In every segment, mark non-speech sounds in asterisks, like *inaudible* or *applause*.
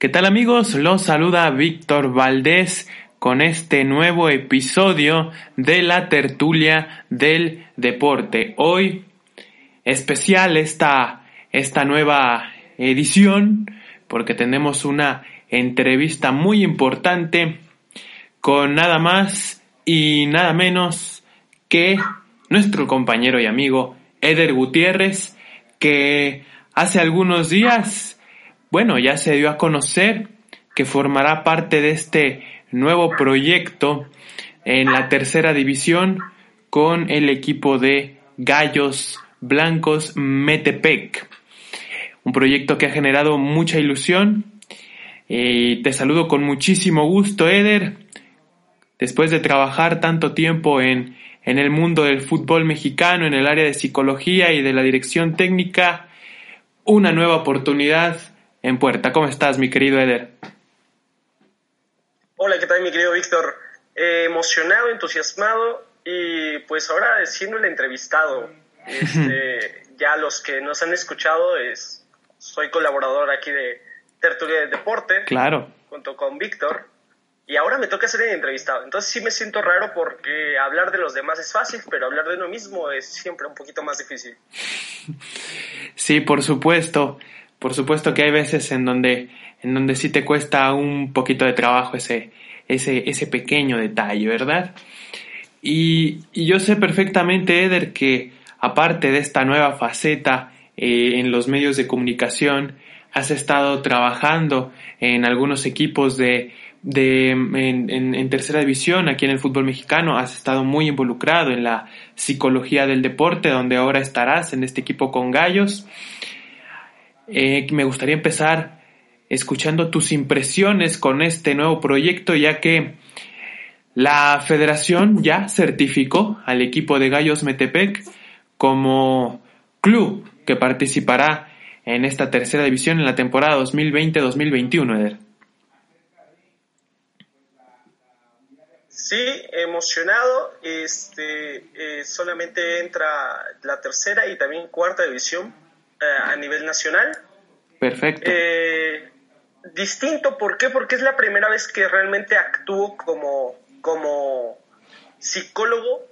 ¿Qué tal amigos? Los saluda Víctor Valdés con este nuevo episodio de la tertulia del deporte. Hoy especial esta, esta nueva edición porque tenemos una entrevista muy importante con nada más y nada menos que nuestro compañero y amigo Eder Gutiérrez que hace algunos días bueno, ya se dio a conocer que formará parte de este nuevo proyecto en la tercera división con el equipo de Gallos Blancos Metepec. Un proyecto que ha generado mucha ilusión. Y te saludo con muchísimo gusto, Eder. Después de trabajar tanto tiempo en, en el mundo del fútbol mexicano, en el área de psicología y de la dirección técnica, una nueva oportunidad en puerta. ¿Cómo estás, mi querido Eder? Hola, ¿qué tal, mi querido Víctor? Eh, emocionado, entusiasmado y pues ahora siendo el entrevistado. Este, *laughs* ya los que nos han escuchado, es, soy colaborador aquí de Tertulia del Deporte. Claro. Junto con Víctor. Y ahora me toca ser el entrevistado. Entonces sí me siento raro porque hablar de los demás es fácil, pero hablar de uno mismo es siempre un poquito más difícil. *laughs* Sí, por supuesto. Por supuesto que hay veces en donde, en donde sí te cuesta un poquito de trabajo ese, ese, ese pequeño detalle, ¿verdad? Y, yo sé perfectamente, Eder, que aparte de esta nueva faceta eh, en los medios de comunicación, has estado trabajando en algunos equipos de, de en, en, tercera división aquí en el fútbol mexicano, has estado muy involucrado en la psicología del deporte, donde ahora estarás en este equipo con gallos. Eh, me gustaría empezar escuchando tus impresiones con este nuevo proyecto, ya que la federación ya certificó al equipo de Gallos Metepec como club que participará en esta tercera división en la temporada 2020-2021, Eder. Sí, emocionado. Este, eh, solamente entra la tercera y también cuarta división a nivel nacional. Perfecto. Eh, distinto, ¿por qué? Porque es la primera vez que realmente actúo como, como psicólogo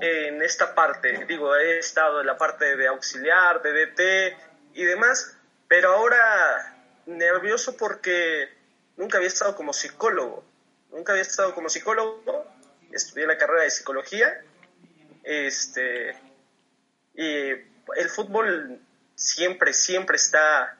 en esta parte. Digo, he estado en la parte de auxiliar, de DT y demás, pero ahora nervioso porque nunca había estado como psicólogo. Nunca había estado como psicólogo. Estudié la carrera de psicología. Este, y el fútbol siempre, siempre está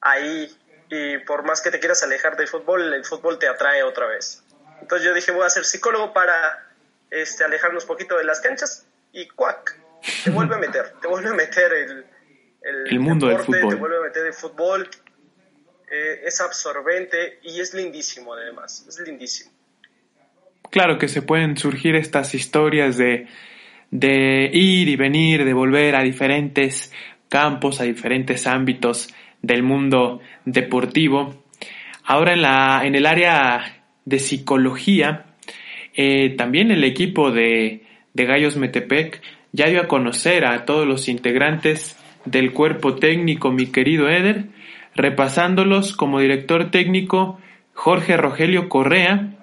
ahí y por más que te quieras alejar del fútbol, el fútbol te atrae otra vez. Entonces yo dije, voy a ser psicólogo para este, alejarnos un poquito de las canchas y cuac, te vuelve a meter, te vuelve a meter el, el, mundo del fútbol. Te vuelve a meter el fútbol, eh, es absorbente y es lindísimo además, es lindísimo. Claro que se pueden surgir estas historias de, de ir y venir, de volver a diferentes campos, a diferentes ámbitos del mundo deportivo. Ahora en, la, en el área de psicología, eh, también el equipo de, de Gallos Metepec ya dio a conocer a todos los integrantes del cuerpo técnico, mi querido Eder, repasándolos como director técnico Jorge Rogelio Correa,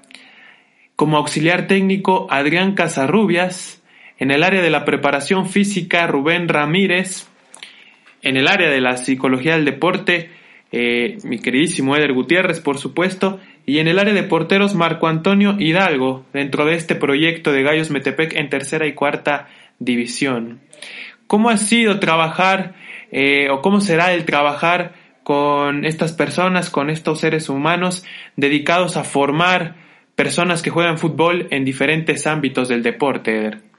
como auxiliar técnico Adrián Casarrubias, en el área de la preparación física Rubén Ramírez, en el área de la psicología del deporte, eh, mi queridísimo Eder Gutiérrez, por supuesto, y en el área de porteros Marco Antonio Hidalgo, dentro de este proyecto de Gallos Metepec en tercera y cuarta división. ¿Cómo ha sido trabajar eh, o cómo será el trabajar con estas personas, con estos seres humanos dedicados a formar personas que juegan fútbol en diferentes ámbitos del deporte, Eder?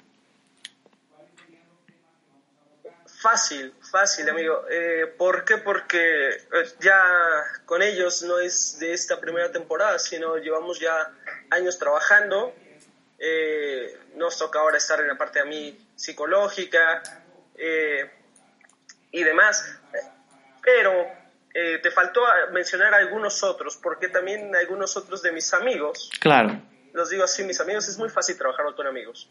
Fácil, Fácil, amigo. Eh, ¿Por qué? Porque eh, ya con ellos no es de esta primera temporada, sino llevamos ya años trabajando. Eh, nos toca ahora estar en la parte a mí psicológica eh, y demás. Pero te faltó mencionar algunos otros, porque también algunos otros de mis amigos. Claro. Los digo así, mis amigos, es muy fácil trabajar con amigos.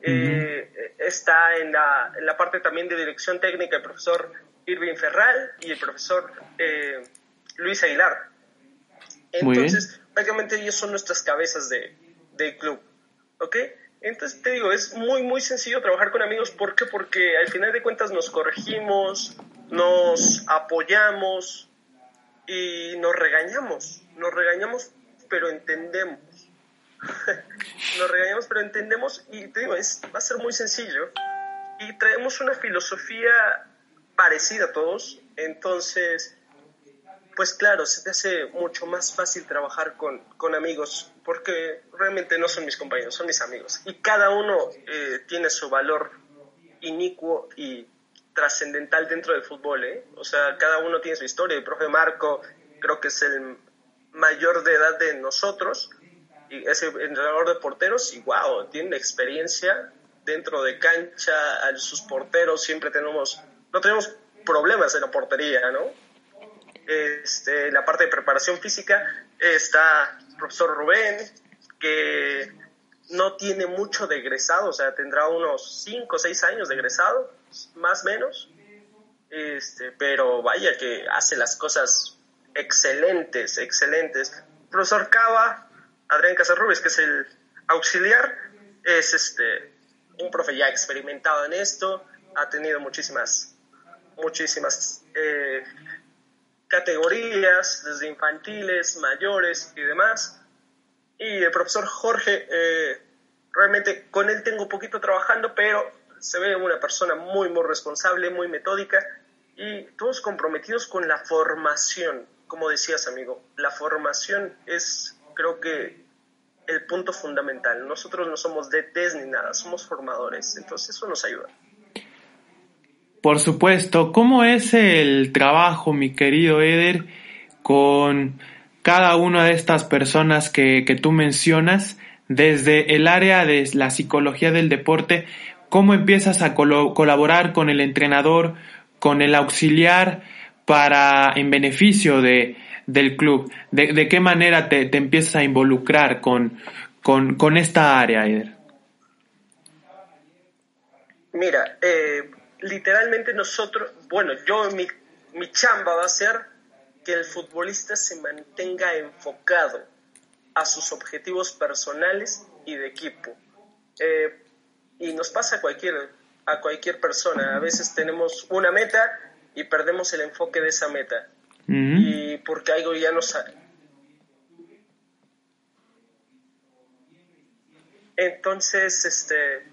Eh, está en la, en la, parte también de dirección técnica el profesor Irving Ferral y el profesor eh, Luis Aguilar. Entonces, prácticamente ellos son nuestras cabezas de, del club. ¿Ok? Entonces te digo, es muy, muy sencillo trabajar con amigos. ¿Por qué? Porque al final de cuentas nos corregimos, nos apoyamos y nos regañamos. Nos regañamos, pero entendemos. Nos regañamos, pero entendemos y te digo, es, va a ser muy sencillo. Y traemos una filosofía parecida a todos. Entonces, pues claro, se te hace mucho más fácil trabajar con, con amigos, porque realmente no son mis compañeros, son mis amigos. Y cada uno eh, tiene su valor inicuo y trascendental dentro del fútbol, ¿eh? O sea, cada uno tiene su historia. El profe Marco creo que es el mayor de edad de nosotros, y es entrenador de porteros, y wow, tiene experiencia dentro de cancha, a sus porteros siempre tenemos, no tenemos problemas en la portería, ¿no? este, la parte de preparación física está el profesor Rubén, que no tiene mucho de egresado, o sea, tendrá unos 5 o 6 años de egresado, más o menos, este, pero vaya que hace las cosas excelentes, excelentes. El profesor Cava, Adrián Casarrubes, que es el auxiliar, es este, un profe ya experimentado en esto, ha tenido muchísimas, muchísimas eh, categorías, desde infantiles, mayores y demás. Y el profesor Jorge, eh, realmente con él tengo poquito trabajando, pero se ve una persona muy, muy responsable, muy metódica y todos comprometidos con la formación. Como decías, amigo, la formación es, creo que, el punto fundamental. Nosotros no somos DTs ni nada, somos formadores, entonces eso nos ayuda. Por supuesto, ¿cómo es el trabajo, mi querido Eder, con cada una de estas personas que, tú mencionas desde el área de la psicología del deporte? ¿Cómo empiezas a colaborar con el entrenador, con el auxiliar para en beneficio de, del club? ¿De, qué manera te, empiezas a involucrar con, con, con esta área, Eder? Mira, eh, literalmente nosotros, bueno, yo mi, mi chamba va a ser que el futbolista se mantenga enfocado a sus objetivos personales y de equipo. Eh, y nos pasa a cualquier, a cualquier persona. A veces tenemos una meta y perdemos el enfoque de esa meta. Y porque algo ya no sale. Entonces, este,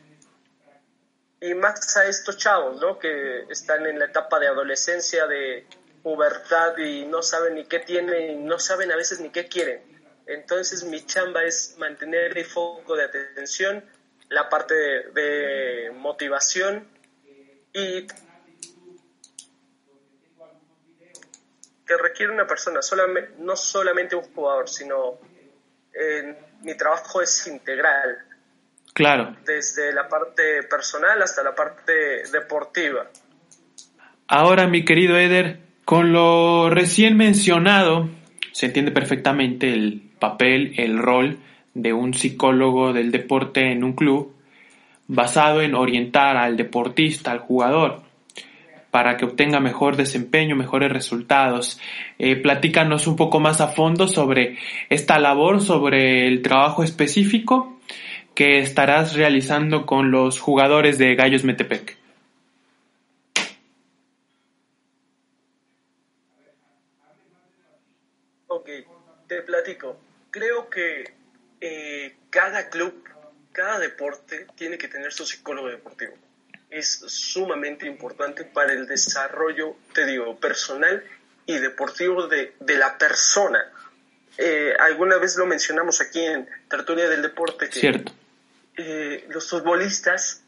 y más a estos chavos, ¿no? Que están en la etapa de adolescencia, de pubertad y no saben ni qué tienen, y no saben a veces ni qué quieren. Entonces mi chamba es mantener el foco de atención, la parte de, motivación y que requiere una persona, solamente, no solamente un jugador, sino eh, mi trabajo es integral, Claro. Desde la parte personal hasta la parte deportiva. Ahora, mi querido Eder, con lo recién mencionado, se entiende perfectamente el papel, el rol de un psicólogo del deporte en un club, basado en orientar al deportista, al jugador, para que obtenga mejor desempeño, mejores resultados. Eh, platícanos un poco más a fondo sobre esta labor, sobre el trabajo específico que estarás realizando con los jugadores de Gallos Metepec. Ok, te platico. Creo que eh, cada club, cada deporte tiene que tener su psicólogo deportivo. Es sumamente importante para el desarrollo, te digo, personal y deportivo de, de la persona. Eh, alguna vez lo mencionamos aquí en Tertulia del Deporte. Que Cierto eh, los futbolistas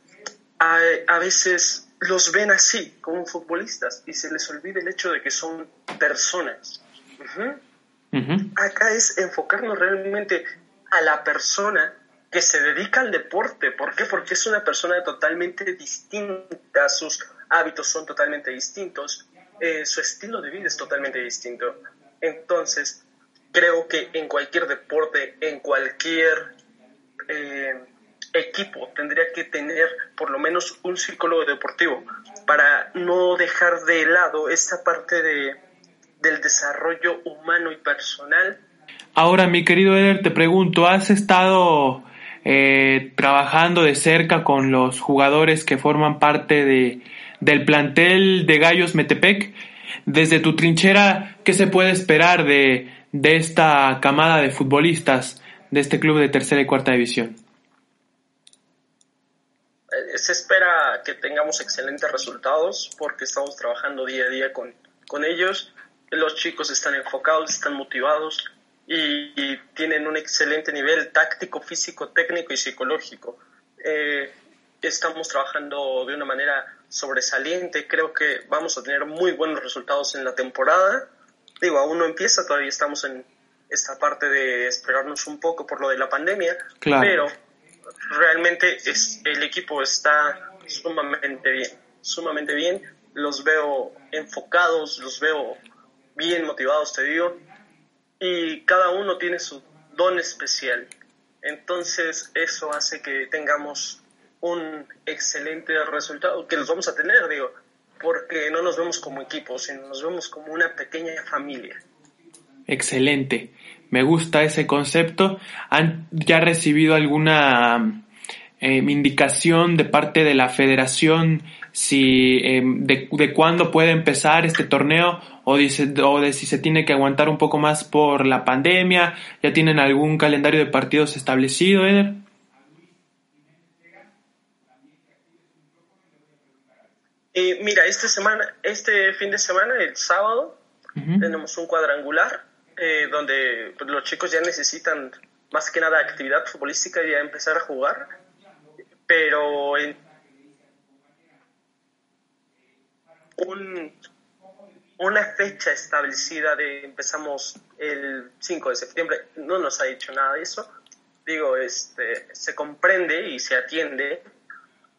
a, veces los ven así, como futbolistas, y se les olvida el hecho de que son personas. Acá es enfocarnos realmente a la persona que se dedica al deporte. ¿Por qué? Porque es una persona totalmente distinta, sus hábitos son totalmente distintos, eh, su estilo de vida es totalmente distinto. Entonces, creo que en cualquier deporte, en cualquier eh, equipo tendría que tener por lo menos un psicólogo deportivo para no dejar de lado esta parte de, del desarrollo humano y personal Ahora, mi querido Eder, te pregunto, ¿has estado eh, trabajando de cerca con los jugadores que forman parte de, del plantel de Gallos Metepec? Desde tu trinchera, ¿qué se puede esperar de, de esta camada de futbolistas de este club de tercera y cuarta división? Eh, se espera que tengamos excelentes resultados porque estamos trabajando día a día con, con ellos. Los chicos están enfocados, están motivados y, tienen un excelente nivel táctico, físico, técnico y psicológico. Eh, estamos trabajando de una manera sobresaliente. Creo que vamos a tener muy buenos resultados en la temporada. Digo, aún no empieza, todavía estamos en esta parte de esperarnos un poco por lo de la pandemia, pero realmente es, el equipo está sumamente bien, sumamente bien. Los veo enfocados, los veo bien motivados, te digo y cada uno tiene su don especial. Entonces eso hace que tengamos un excelente resultado, que los vamos a tener, digo, porque no nos vemos como equipo, sino nos vemos como una pequeña familia. Excelente, me gusta ese concepto. ¿Han ya recibido alguna eh, indicación de parte de la federación si eh, de, de cuándo puede empezar este torneo o, dice, o de si se tiene que aguantar un poco más por la pandemia? ¿Ya tienen algún calendario de partidos establecido, Eder? Eh, mira, esta semana, este fin de semana, el sábado, tenemos un cuadrangular eh, donde los chicos ya necesitan más que nada actividad futbolística y ya empezar a jugar, pero en un, una fecha establecida de empezamos el 5 de septiembre, no nos ha dicho nada de eso. Digo, este, se comprende y se atiende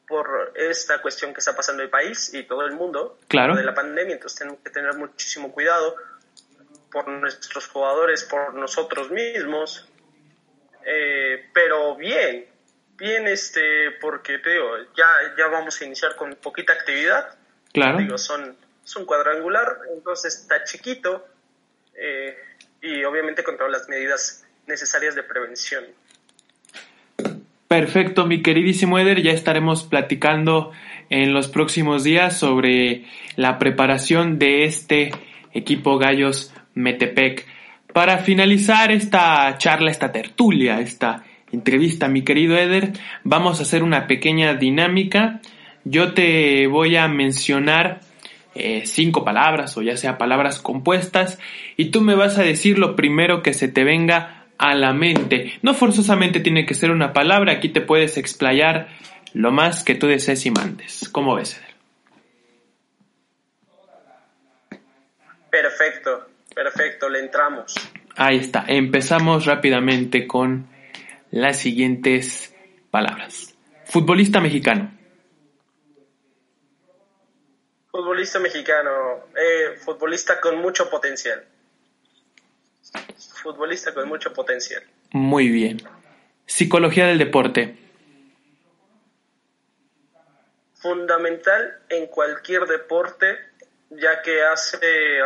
por esta cuestión que está pasando el país y todo el mundo claro. de la pandemia, entonces tenemos que tener muchísimo cuidado por nuestros jugadores, por nosotros mismos, eh, pero bien, bien este, porque te digo, ya, ya vamos a iniciar con poquita actividad, claro. digo, son es un cuadrangular, entonces está chiquito eh, y obviamente con todas las medidas necesarias de prevención. Perfecto, mi queridísimo Eder, ya estaremos platicando en los próximos días sobre la preparación de este equipo Gallos Metepec. Para finalizar esta charla, esta tertulia, esta entrevista, mi querido Eder, vamos a hacer una pequeña dinámica. Yo te voy a mencionar eh, cinco palabras o ya sea palabras compuestas y tú me vas a decir lo primero que se te venga a la mente. No forzosamente tiene que ser una palabra, aquí te puedes explayar lo más que tú desees y mandes. ¿Cómo ves, Eder? Perfecto, perfecto, le entramos. Ahí está, empezamos rápidamente con las siguientes palabras. Futbolista mexicano. Futbolista mexicano, eh, futbolista con mucho potencial. Futbolista con mucho potencial. Muy bien. Psicología del deporte. Fundamental en cualquier deporte, ya que hace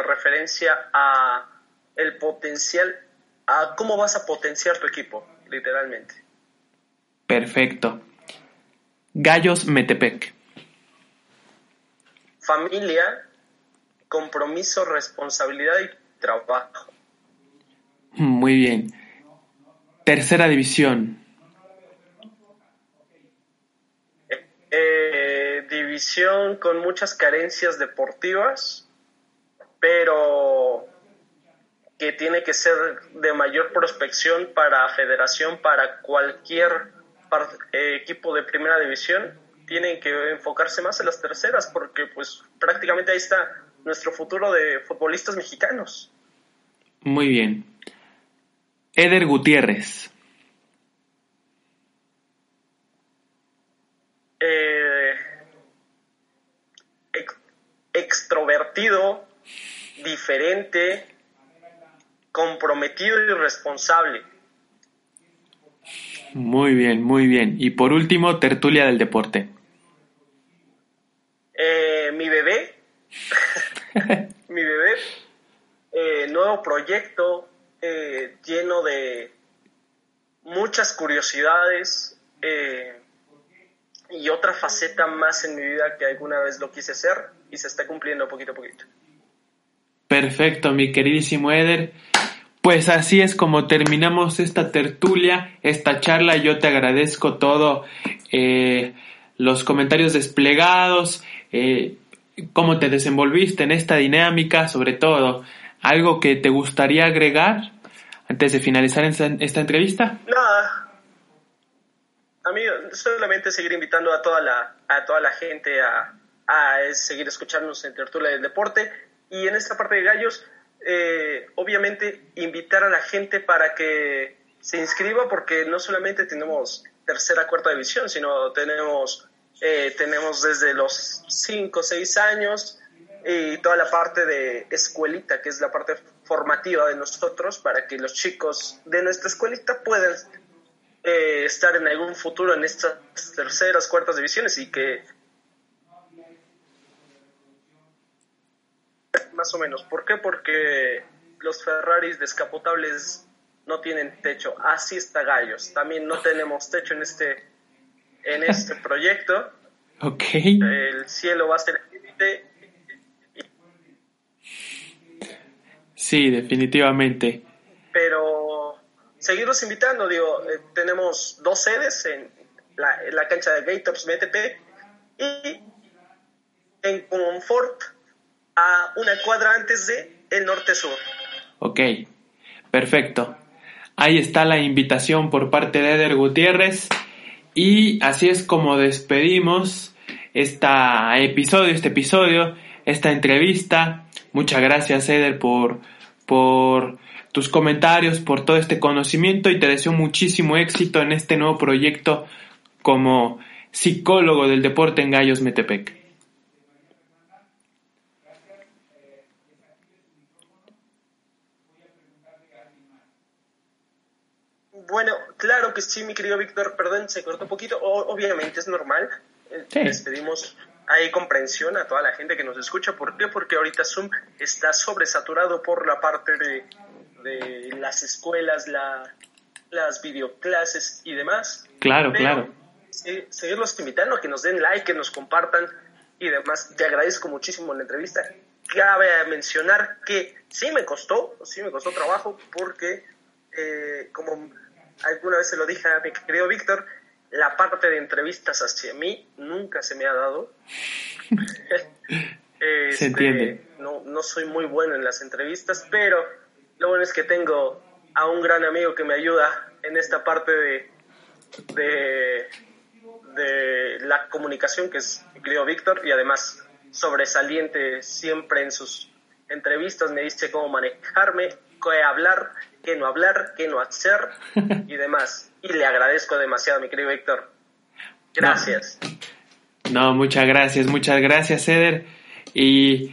referencia a el potencial, a cómo vas a potenciar tu equipo, literalmente. Perfecto. Gallos Metepec familia, compromiso, responsabilidad y trabajo. Muy bien. Tercera división. Eh, división con muchas carencias deportivas, pero que tiene que ser de mayor prospección para federación, para cualquier eh, equipo de primera división tienen que enfocarse más en las terceras porque pues prácticamente ahí está nuestro futuro de futbolistas mexicanos. Muy bien. Eder Gutiérrez. Eh, extrovertido, diferente, comprometido y responsable. Muy bien, muy bien. Y por último, tertulia del deporte. Eh, mi bebé, *laughs* mi bebé, eh, nuevo proyecto, eh, lleno de muchas curiosidades y otra faceta más en mi vida que alguna vez lo quise hacer y se está cumpliendo poquito a poquito. Perfecto, mi queridísimo Eder. Pues así es como terminamos esta tertulia, esta charla. Yo te agradezco todo, eh, los comentarios desplegados, eh, cómo te desenvolviste en esta dinámica, sobre todo. ¿Algo que te gustaría agregar antes de finalizar esta, entrevista? Nada. A mí solamente seguir invitando a toda la, a toda la gente a, a seguir escucharnos en Tertulia del Deporte. Y en esta parte de Gallos, eh, obviamente invitar a la gente para que se inscriba porque no solamente tenemos tercera, cuarta división, sino tenemos, eh, tenemos desde los 5, 6 años y toda la parte de escuelita, que es la parte formativa de nosotros, para que los chicos de nuestra escuelita puedan eh, estar en algún futuro en estas terceras, cuartas divisiones y que más o menos. ¿Por qué? Porque los Ferraris descapotables no tienen techo. Así está Gallos. También no tenemos techo en este, en este proyecto. *laughs* Ok. El cielo va a ser Sí, definitivamente. Pero seguirlos invitando, digo, eh, tenemos dos sedes en la, en la cancha de Gators BTP y en Confort a una cuadra antes de el norte-sur. Ok, perfecto. Ahí está la invitación por parte de Eder Gutiérrez. Y así es como despedimos este episodio, este episodio, esta entrevista. Muchas gracias, Eder, por, por tus comentarios, por todo este conocimiento y te deseo muchísimo éxito en este nuevo proyecto como psicólogo del deporte en Gallos Metepec. Bueno, claro que sí, mi querido Víctor, perdón, se cortó un poquito, obviamente es normal, eh, les pedimos ahí comprensión a toda la gente que nos escucha, ¿por qué? Porque ahorita Zoom está sobresaturado por la parte de, las escuelas, la, las videoclases y demás. Claro, claro. seguirlos invitando a que nos den like, que nos compartan y demás. Te agradezco muchísimo la entrevista. Cabe mencionar que sí me costó, sí me costó trabajo porque eh, como alguna vez se lo dije a mi querido Víctor, la parte de entrevistas hacia mí nunca se me ha dado. *laughs* *laughs* se este, entiende. No, no soy muy bueno en las entrevistas, pero lo bueno es que tengo a un gran amigo que me ayuda en esta parte de, de, de la comunicación, que es mi querido Víctor, y además sobresaliente siempre en sus entrevistas, me dice cómo manejarme, qué hablar qué no hablar, qué no hacer *laughs* y demás. Y le agradezco demasiado, mi querido Víctor. Gracias. No. muchas gracias, muchas gracias, Eder. Y,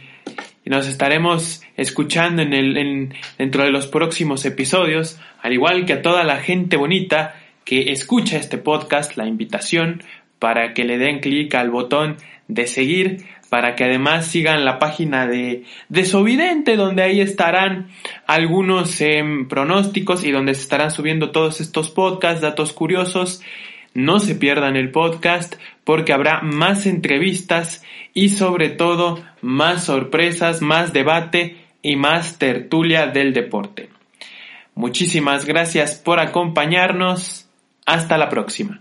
nos estaremos escuchando en el, dentro de los próximos episodios, al igual que a toda la gente bonita que escucha este podcast, la invitación para que le den clic al botón de seguir para que además sigan la página de, de Sovidente, donde ahí estarán algunos em, pronósticos y donde se estarán subiendo todos estos podcasts, datos curiosos. No se pierdan el podcast porque habrá más entrevistas y sobre todo más sorpresas, más debate y más tertulia del deporte. Muchísimas gracias por acompañarnos. Hasta la próxima.